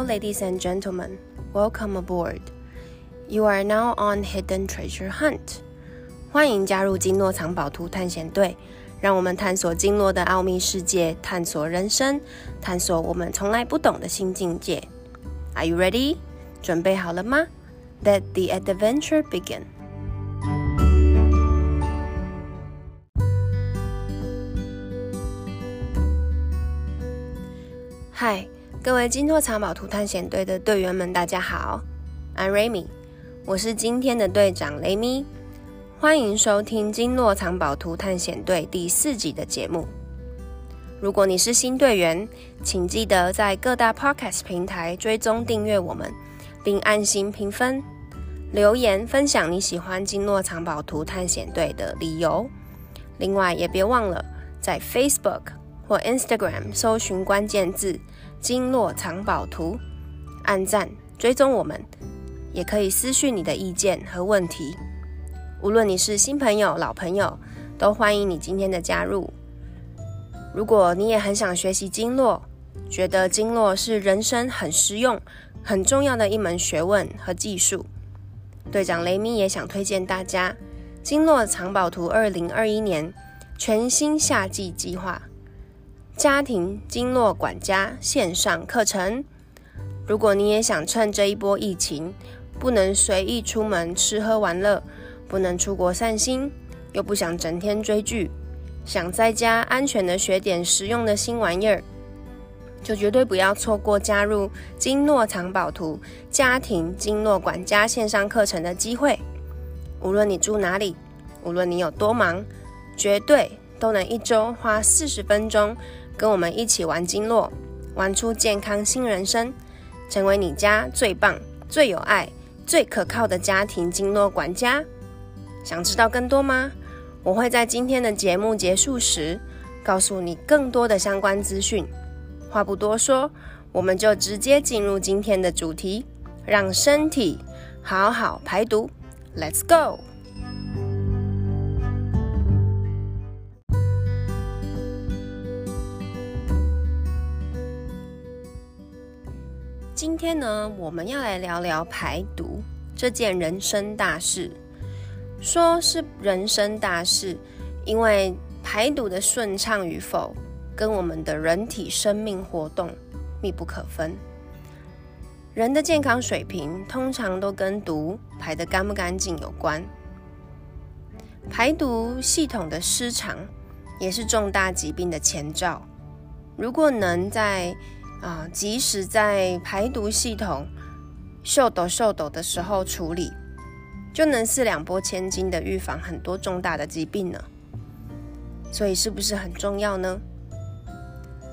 Hello, ladies and gentlemen. Welcome aboard. You are now on Hidden Treasure Hunt. 欢迎加入金诺藏宝图探险队，让我们探索金诺的奥秘世界，探索人生，探索我们从来不懂的新境界。Are you ready? 准备好了吗？Let the adventure begin. 嗨， 各位金拓藏宝图探险队的队员们，大家好，I'm Remy，我是今天的队长雷米，欢迎收听金诺藏宝图探险队第四集的节目。如果你是新队员，请记得在各大 Podcast 平台追踪订阅我们，并按心评分、留言分享你喜欢金诺藏宝图探险队的理由。另外，也别忘了在 Facebook。或 Instagram 搜寻关键字“经络藏宝图”，按赞追踪我们，也可以私讯你的意见和问题。无论你是新朋友、老朋友，都欢迎你今天的加入。如果你也很想学习经络，觉得经络是人生很实用、很重要的一门学问和技术，队长雷米也想推荐大家《经络藏宝图》二零二一年全新夏季计划。家庭经络管家线上课程，如果你也想趁这一波疫情，不能随意出门吃喝玩乐，不能出国散心，又不想整天追剧，想在家安全的学点实用的新玩意儿，就绝对不要错过加入经络藏宝图家庭经络管家线上课程的机会。无论你住哪里，无论你有多忙，绝对都能一周花四十分钟。跟我们一起玩经络，玩出健康新人生，成为你家最棒、最有爱、最可靠的家庭经络管家。想知道更多吗？我会在今天的节目结束时告诉你更多的相关资讯。话不多说，我们就直接进入今天的主题，让身体好好排毒。Let's go！今天呢，我们要来聊聊排毒这件人生大事。说是人生大事，因为排毒的顺畅与否，跟我们的人体生命活动密不可分。人的健康水平通常都跟毒排得干不干净有关。排毒系统的失常，也是重大疾病的前兆。如果能在啊，即使在排毒系统秀抖秀抖的时候处理，就能四两拨千斤的预防很多重大的疾病呢。所以是不是很重要呢？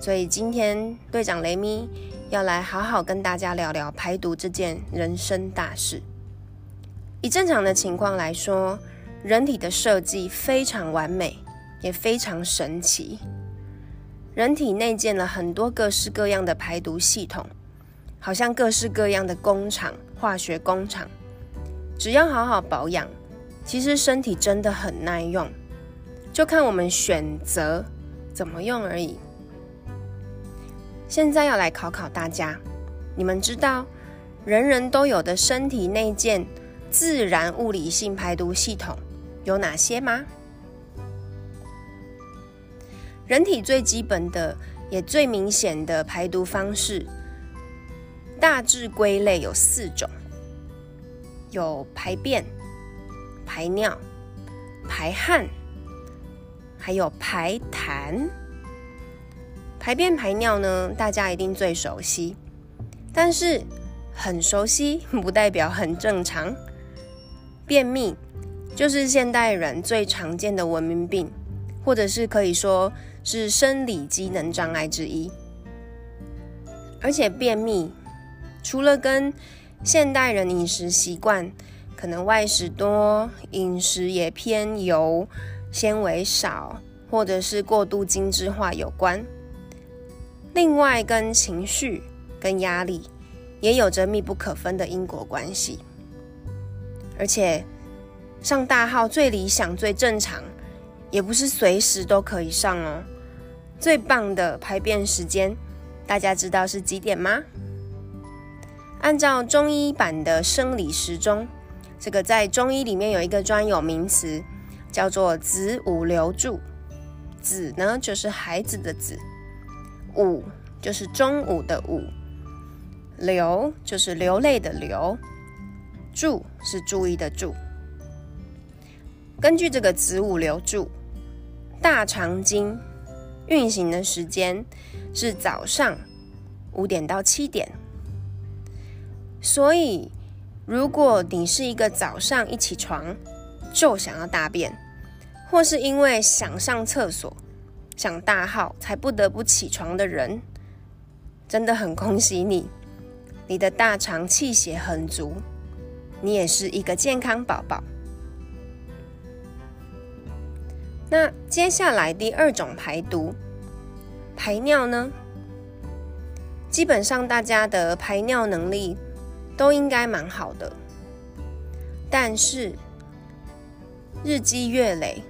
所以今天队长雷咪要来好好跟大家聊聊排毒这件人生大事。以正常的情况来说，人体的设计非常完美，也非常神奇。人体内建了很多各式各样的排毒系统，好像各式各样的工厂、化学工厂。只要好好保养，其实身体真的很耐用，就看我们选择怎么用而已。现在要来考考大家，你们知道人人都有的身体内建自然物理性排毒系统有哪些吗？人体最基本的也最明显的排毒方式，大致归类有四种：有排便、排尿、排汗，还有排痰。排便排尿呢，大家一定最熟悉，但是很熟悉 不代表很正常。便秘就是现代人最常见的文明病，或者是可以说。是生理机能障碍之一，而且便秘除了跟现代人饮食习惯可能外食多、饮食也偏油、纤维少，或者是过度精致化有关，另外跟情绪、跟压力也有着密不可分的因果关系。而且上大号最理想、最正常，也不是随时都可以上哦。最棒的排便时间，大家知道是几点吗？按照中医版的生理时钟，这个在中医里面有一个专有名词，叫做子午流注。子呢，就是孩子的子；午就是中午的午；流就是流泪的流；注是注意的注。根据这个子午流注，大肠经运行的时间是早上五点到七点。所以，如果你是一个早上一起床就想要大便，或是因为想上厕所、想大号才不得不起床的人，真的很恭喜你，你的大肠气血很足，你也是一个健康宝宝。那接下来第二种排毒，排尿呢？基本上大家的排尿能力。都应该蛮好的，但是日积月累，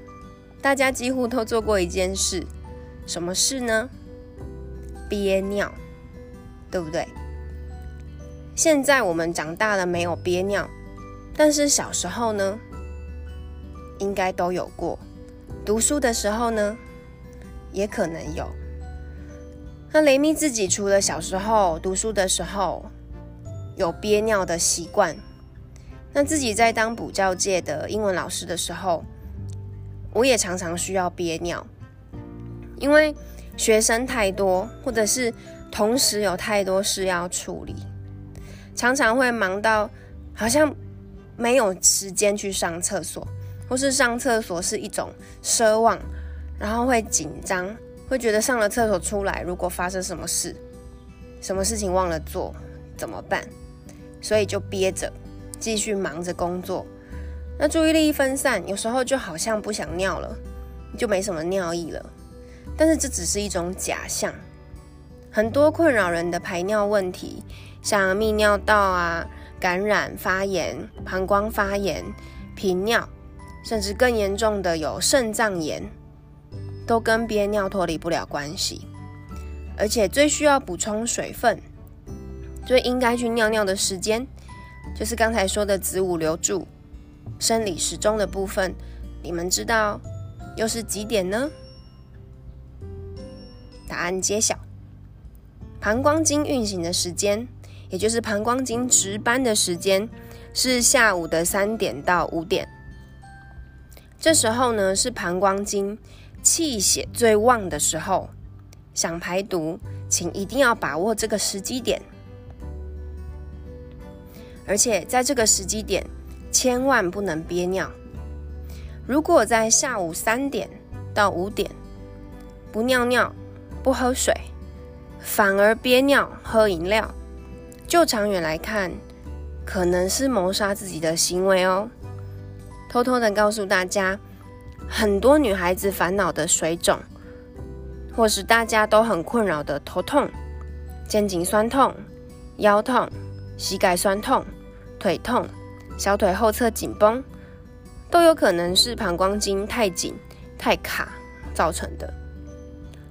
大家几乎都做过一件事，什么事呢？憋尿，对不对？现在我们长大了没有憋尿，但是小时候呢，应该都有过。读书的时候呢，也可能有。那雷米自己除了小时候读书的时候。有憋尿的习惯，那自己在当补教界的英文老师的时候，我也常常需要憋尿，因为学生太多，或者是同时有太多事要处理，常常会忙到好像没有时间去上厕所，或是上厕所是一种奢望，然后会紧张，会觉得上了厕所出来，如果发生什么事，什么事情忘了做怎么办？所以就憋着，继续忙着工作。那注意力一分散，有时候就好像不想尿了，就没什么尿意了。但是这只是一种假象。很多困扰人的排尿问题，像泌尿道啊、感染、发炎、膀胱发炎、频尿，甚至更严重的有肾脏炎，都跟憋尿脱离不了关系。而且最需要补充水分。最应该去尿尿的时间，就是刚才说的子午流注生理时钟的部分。你们知道又是几点呢？答案揭晓：膀胱经运行的时间，也就是膀胱经值班的时间，是下午的三点到五点。这时候呢，是膀胱经气血最旺的时候。想排毒，请一定要把握这个时机点。而且在这个时机点，千万不能憋尿。如果在下午三点到五点不尿尿、不喝水，反而憋尿、喝饮料，就长远来看，可能是谋杀自己的行为哦。偷偷的告诉大家，很多女孩子烦恼的水肿，或是大家都很困扰的头痛、肩颈酸痛、腰痛、膝盖酸痛。腿痛、小腿后侧紧绷，都有可能是膀胱经太紧、太卡造成的。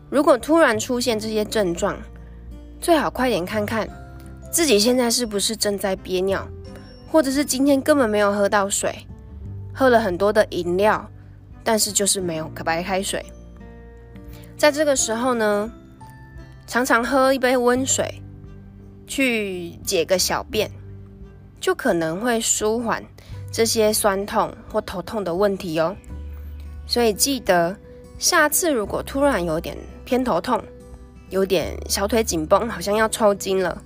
如果突然出现这些症状，最好快点看看自己现在是不是正在憋尿，或者是今天根本没有喝到水，喝了很多的饮料，但是就是没有白开水。在这个时候呢，常常喝一杯温水，去解个小便。就可能会舒缓这些酸痛或头痛的问题哦。所以记得下次如果突然有点偏头痛，有点小腿紧绷，好像要抽筋了，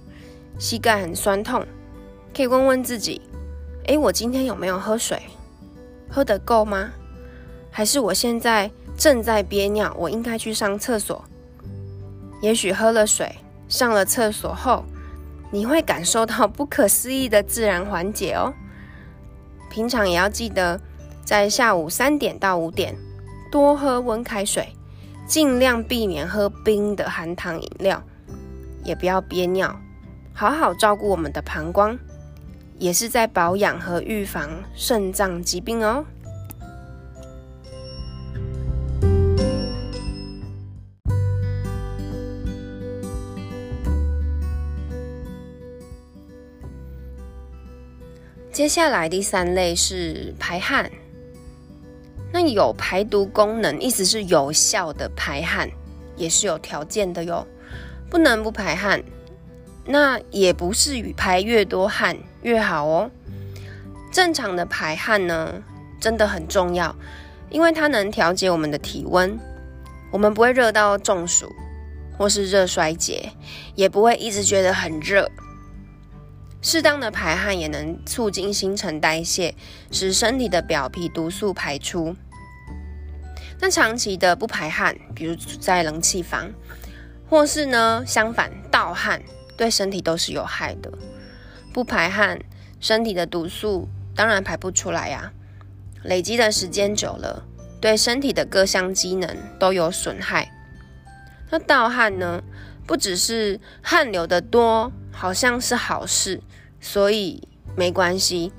膝盖很酸痛，可以问问自己：诶，我今天有没有喝水？喝得够吗？还是我现在正在憋尿，我应该去上厕所？也许喝了水，上了厕所后。你会感受到不可思议的自然缓解哦。平常也要记得，在下午三点到五点多喝温开水，尽量避免喝冰的含糖饮料，也不要憋尿，好好照顾我们的膀胱，也是在保养和预防肾脏疾病哦。接下来第三类是排汗，那有排毒功能，意思是有效的排汗，也是有条件的哟，不能不排汗。那也不是排越多汗越好哦。正常的排汗呢，真的很重要，因为它能调节我们的体温，我们不会热到中暑或是热衰竭，也不会一直觉得很热。适当的排汗也能促进新陈代谢，使身体的表皮毒素排出。那长期的不排汗，比如在冷气房，或是呢相反盗汗，对身体都是有害的。不排汗，身体的毒素当然排不出来呀，累积的时间久了，对身体的各项机能都有损害。那盗汗呢，不只是汗流的多。好像是好事，所以没关系。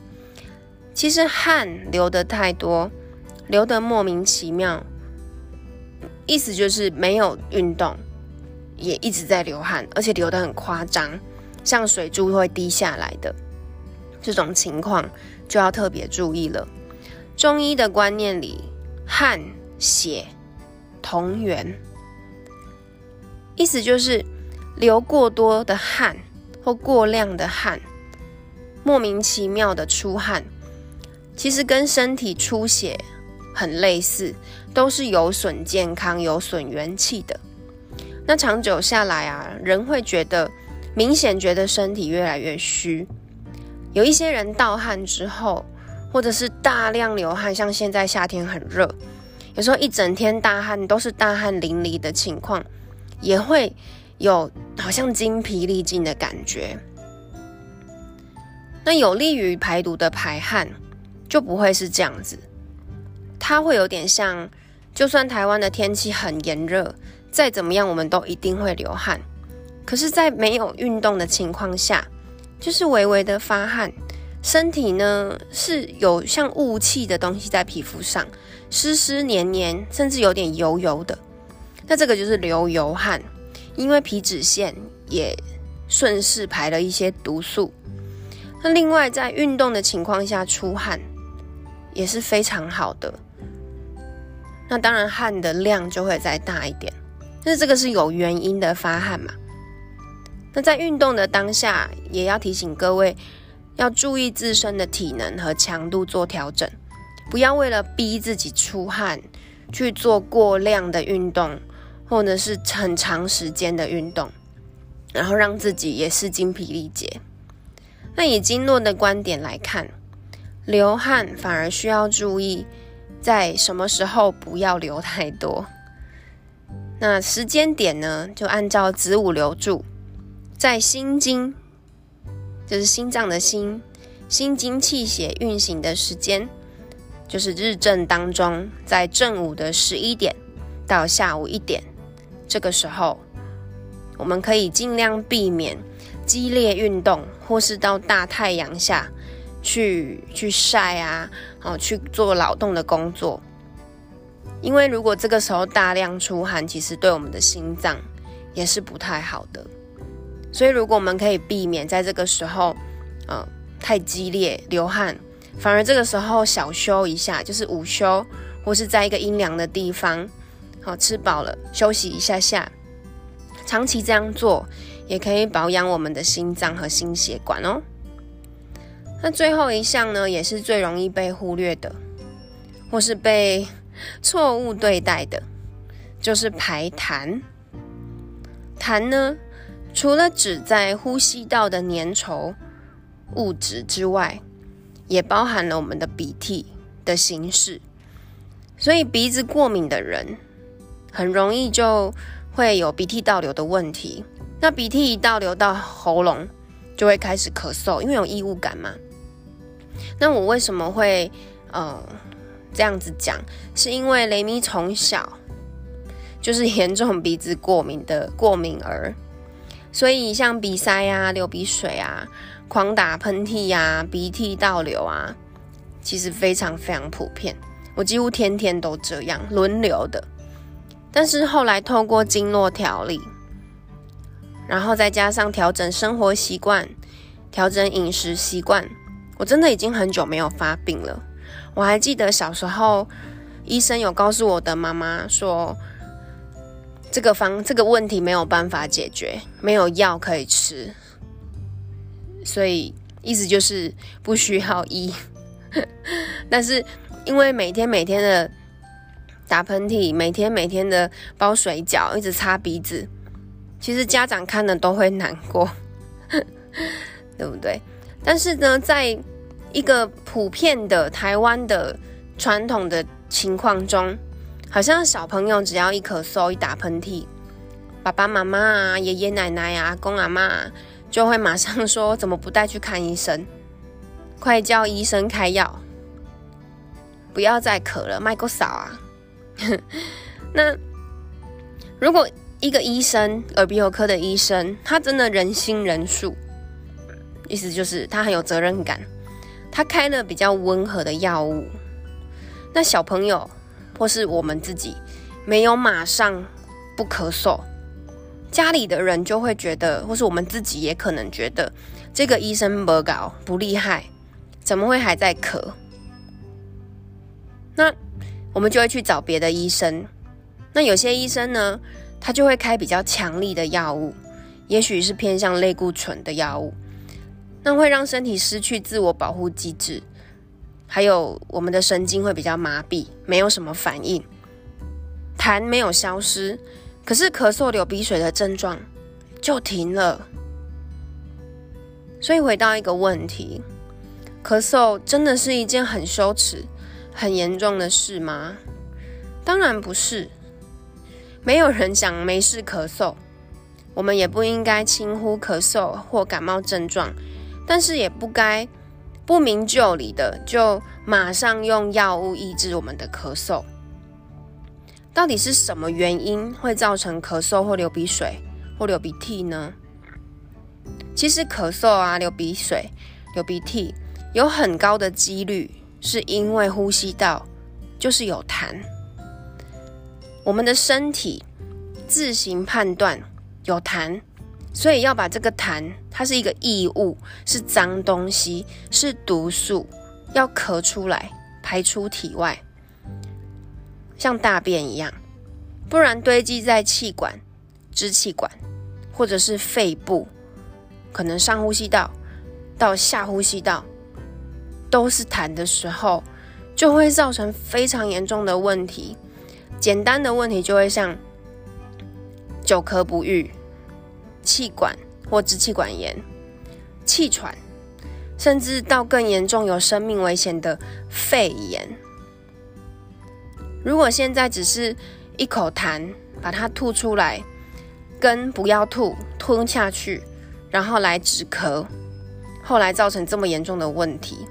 其实汗流的太多，流的莫名其妙，意思就是没有运动，也一直在流汗，而且流的很夸张，像水珠会滴下来的这种情况，就要特别注意了。中医的观念里，汗血同源，意思就是流过多的汗。或过量的汗，莫名其妙的出汗，其实跟身体出血很类似，都是有损健康、有损元气的。那长久下来啊，人会觉得明显觉得身体越来越虚。有一些人盗汗之后，或者是大量流汗，像现在夏天很热，有时候一整天大汗都是大汗淋漓的情况，也会。有好像精疲力尽的感觉，那有利于排毒的排汗就不会是这样子，它会有点像，就算台湾的天气很炎热，再怎么样我们都一定会流汗，可是，在没有运动的情况下，就是微微的发汗，身体呢是有像雾气的东西在皮肤上，湿湿黏黏，甚至有点油油的，那这个就是流油汗。因为皮脂腺也顺势排了一些毒素，那另外在运动的情况下出汗也是非常好的。那当然汗的量就会再大一点，但是这个是有原因的发汗嘛。那在运动的当下，也要提醒各位要注意自身的体能和强度做调整，不要为了逼自己出汗去做过量的运动。或者是很长时间的运动，然后让自己也是精疲力竭。那以经络的观点来看，流汗反而需要注意在什么时候不要流太多。那时间点呢，就按照子午流注，在心经，就是心脏的心，心经气血运行的时间，就是日正当中，在正午的十一点到下午一点。这个时候，我们可以尽量避免激烈运动，或是到大太阳下去去晒啊，哦去做劳动的工作。因为如果这个时候大量出汗，其实对我们的心脏也是不太好的。所以，如果我们可以避免在这个时候，呃，太激烈流汗，反而这个时候小休一下，就是午休，或是在一个阴凉的地方。好吃饱了，休息一下下。长期这样做，也可以保养我们的心脏和心血管哦。那最后一项呢，也是最容易被忽略的，或是被错误对待的，就是排痰。痰呢，除了指在呼吸道的粘稠物质之外，也包含了我们的鼻涕的形式。所以鼻子过敏的人。很容易就会有鼻涕倒流的问题。那鼻涕一倒流到喉咙，就会开始咳嗽，因为有异物感嘛。那我为什么会呃这样子讲？是因为雷米从小就是严重鼻子过敏的过敏儿，所以像鼻塞啊、流鼻水啊、狂打喷嚏呀、鼻涕倒流啊，其实非常非常普遍。我几乎天天都这样轮流的。但是后来透过经络调理，然后再加上调整生活习惯、调整饮食习惯，我真的已经很久没有发病了。我还记得小时候，医生有告诉我的妈妈说，这个方这个问题没有办法解决，没有药可以吃，所以意思就是不需要医。但是因为每天每天的打喷嚏，每天每天的包水饺，一直擦鼻子，其实家长看了都会难过，对不对？但是呢，在一个普遍的台湾的传统的情况中，好像小朋友只要一咳嗽、一打喷嚏，爸爸妈妈啊、爷爷奶奶啊、公阿妈就会马上说：“怎么不带去看医生？快叫医生开药，不要再咳了，麦克嫂啊！” 那如果一个医生，耳鼻喉科的医生，他真的人心仁术。意思就是他很有责任感，他开了比较温和的药物，那小朋友或是我们自己没有马上不咳嗽，家里的人就会觉得，或是我们自己也可能觉得这个医生不搞不厉害，怎么会还在咳？那我们就会去找别的医生，那有些医生呢，他就会开比较强力的药物，也许是偏向类固醇的药物。那会让身体失去自我保护机制，还有我们的神经会比较麻痹，没有什么反应，痰没有消失，可是咳嗽、流鼻水的症状就停了。所以回到一个问题：咳嗽真的是一件很羞耻、很严重的事吗？当然不是，没有人想没事咳嗽，我们也不应该轻忽咳嗽或感冒症状。但是也不该不明就里的就马上用药物抑制我们的咳嗽。到底是什么原因会造成咳嗽或流鼻水或流鼻涕呢？其实咳嗽啊、流鼻水、流鼻涕有很高的几率是因为呼吸道就是有痰。我们的身体自行判断有痰。所以要把这个痰，它是一个异物，是脏东西，是毒素，要咳出来，排出体外，像大便一样，不然堆积在气管、支气管，或者是肺部，可能上呼吸道到下呼吸道都是痰的时候，就会造成非常严重的问题。简单的问题就会像久咳不愈。气管或支气管炎、气喘，甚至到更严重、有生命危险的肺炎。如果现在只是一口痰，把它吐出来，跟不要吐吞下去，然后来止咳，后来造成这么严重的问题，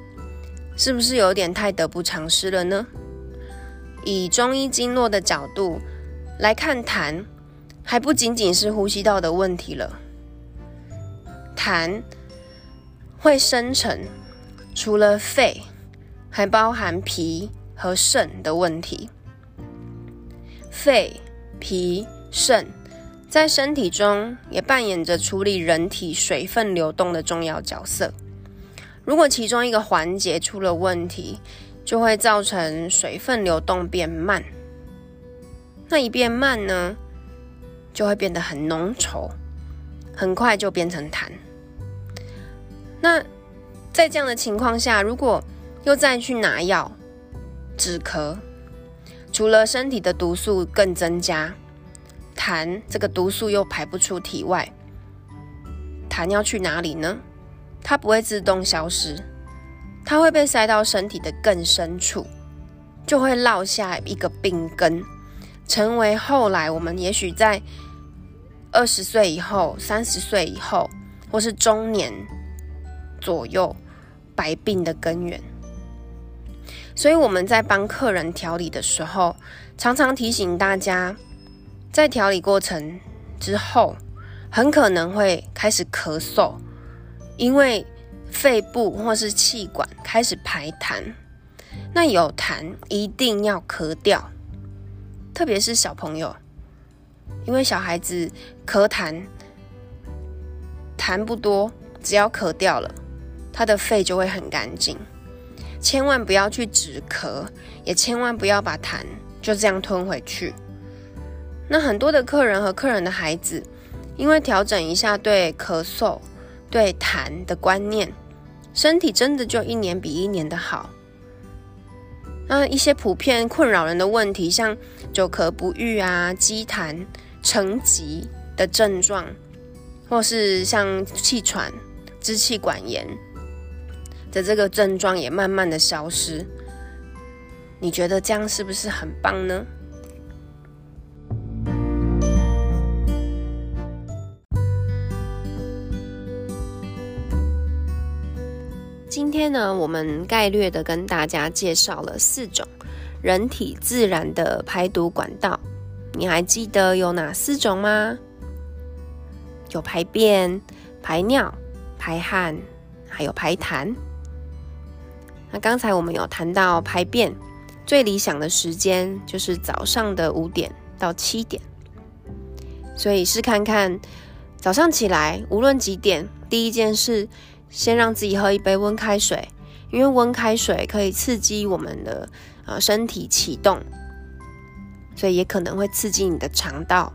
是不是有点太得不偿失了呢？以中医经络的角度来看痰。还不仅仅是呼吸道的问题了，痰会生成，除了肺，还包含脾和肾的问题。肺、脾、肾在身体中也扮演着处理人体水分流动的重要角色。如果其中一个环节出了问题，就会造成水分流动变慢。那一变慢呢？就会变得很浓稠，很快就变成痰。那在这样的情况下，如果又再去拿药止咳，除了身体的毒素更增加，痰这个毒素又排不出体外，痰要去哪里呢？它不会自动消失，它会被塞到身体的更深处，就会落下一个病根。成为后来我们也许在二十岁以后、三十岁以后，或是中年左右百病的根源。所以我们在帮客人调理的时候，常常提醒大家，在调理过程之后，很可能会开始咳嗽，因为肺部或是气管开始排痰。那有痰一定要咳掉。特别是小朋友，因为小孩子咳痰痰不多，只要咳掉了，他的肺就会很干净。千万不要去止咳，也千万不要把痰就这样吞回去。那很多的客人和客人的孩子，因为调整一下对咳嗽、对痰的观念，身体真的就一年比一年的好。那一些普遍困扰人的问题，像久咳不愈啊、积痰、成疾的症状，或是像气喘、支气管炎。的这个症状也慢慢的消失，你觉得这样是不是很棒呢？今天呢，我们概略的跟大家介绍了四种人体自然的排毒管道，你还记得有哪四种吗？有排便、排尿、排汗，还有排痰。那刚才我们有谈到排便，最理想的时间就是早上的五点到七点，所以试看看早上起来无论几点，第一件事先让自己喝一杯温开水，因为温开水可以刺激我们的呃身体启动，所以也可能会刺激你的肠道，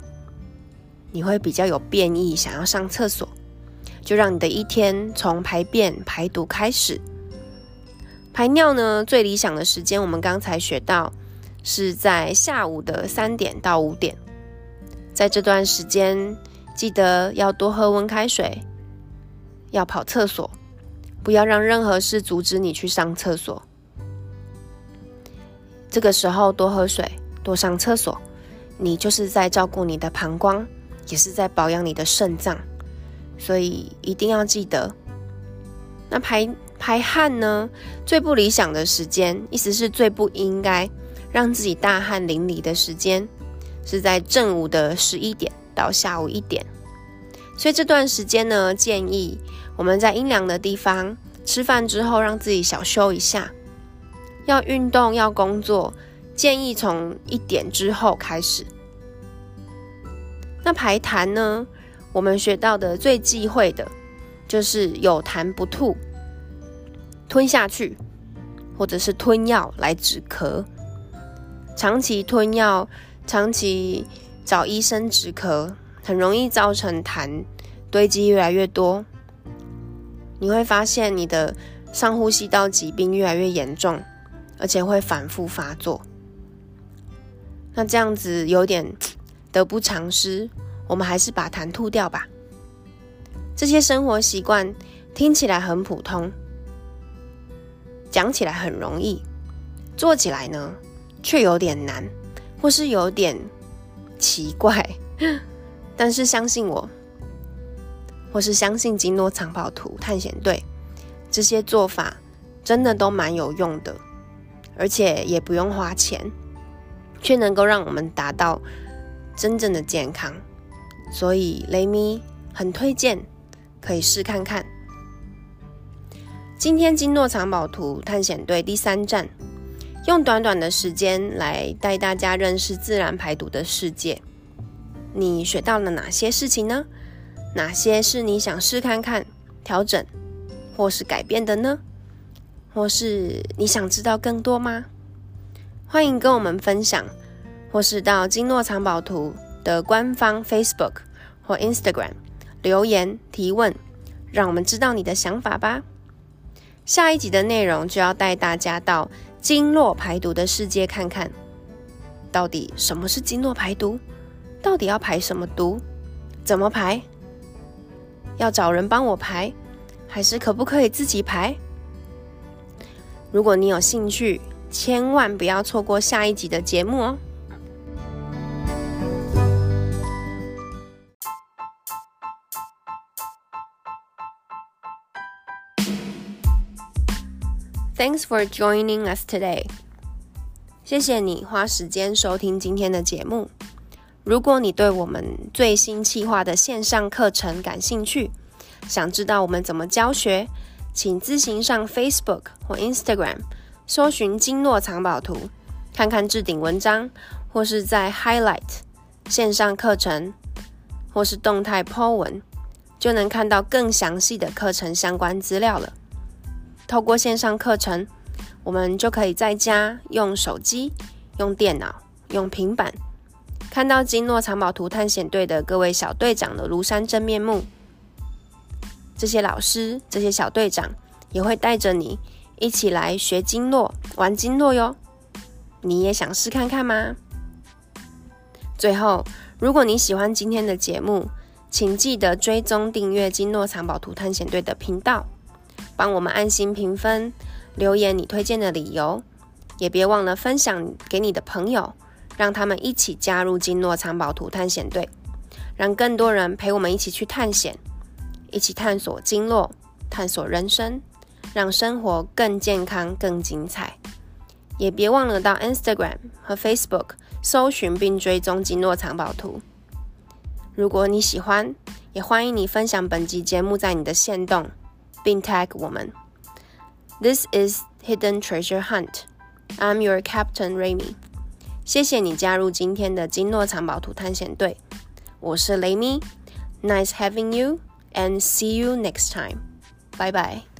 你会比较有便意，想要上厕所，就让你的一天从排便排毒开始。排尿呢，最理想的时间，我们刚才学到是在下午的三点到五点，在这段时间，记得要多喝温开水，要跑厕所，不要让任何事阻止你去上厕所。这个时候多喝水，多上厕所，你就是在照顾你的膀胱，也是在保养你的肾脏，所以一定要记得。那排。排汗呢，最不理想的时间，意思是最不应该让自己大汗淋漓的时间，是在正午的十一点到下午一点。所以这段时间呢，建议我们在阴凉的地方吃饭之后，让自己小休一下。要运动要工作，建议从一点之后开始。那排痰呢，我们学到的最忌讳的就是有痰不吐。吞下去，或者是吞药来止咳。长期吞药，长期找医生止咳，很容易造成痰堆积越来越多。你会发现你的上呼吸道疾病越来越严重，而且会反复发作。那这样子有点得不偿失，我们还是把痰吐掉吧。这些生活习惯听起来很普通。讲起来很容易，做起来呢却有点难，或是有点奇怪。但是相信我，或是相信金诺藏宝图探险队，这些做法真的都蛮有用的，而且也不用花钱，却能够让我们达到真正的健康。所以雷咪很推荐，可以试看看。今天金诺藏宝图探险队第三站，用短短的时间来带大家认识自然排毒的世界。你学到了哪些事情呢？哪些是你想试看看调整或是改变的呢？或是你想知道更多吗？欢迎跟我们分享，或是到经络藏宝图的官方 Facebook 或 Instagram 留言提问，让我们知道你的想法吧。下一集的内容就要带大家到经络排毒的世界看看，到底什么是经络排毒？到底要排什么毒？怎么排？要找人帮我排，还是可不可以自己排？如果你有兴趣，千万不要错过下一集的节目哦！Thanks for joining us today。谢谢你花时间收听今天的节目。如果你对我们最新计划的线上课程感兴趣，想知道我们怎么教学，请自行上 Facebook 或 Instagram 搜寻“经络藏宝图”，看看置顶文章，或是在 Highlight 线上课程，或是动态 po 文，就能看到更详细的课程相关资料了。透过线上课程，我们就可以在家用手机、用电脑、用平板，看到金诺藏宝图探险队的各位小队长的庐山真面目。这些老师、这些小队长也会带着你一起来学经络、玩经络哟。你也想试看看吗？最后，如果你喜欢今天的节目，请记得追踪订阅金诺藏宝图探险队的频道，帮我们按心评分，留言你推荐的理由，也别忘了分享给你的朋友，让他们一起加入金诺藏宝图探险队，让更多人陪我们一起去探险。一起探索经络，探索人生，让生活更健康、更精彩。也别忘了到 Instagram 和 Facebook 搜寻并追踪金诺藏宝图。如果你喜欢，也欢迎你分享本集节目在你的线动，并 tag 我们。This is Hidden Treasure Hunt. I'm your Captain Remy. 谢谢你加入今天的经络藏宝图探险队。我是雷米。Nice having you. and see you next time. Bye bye.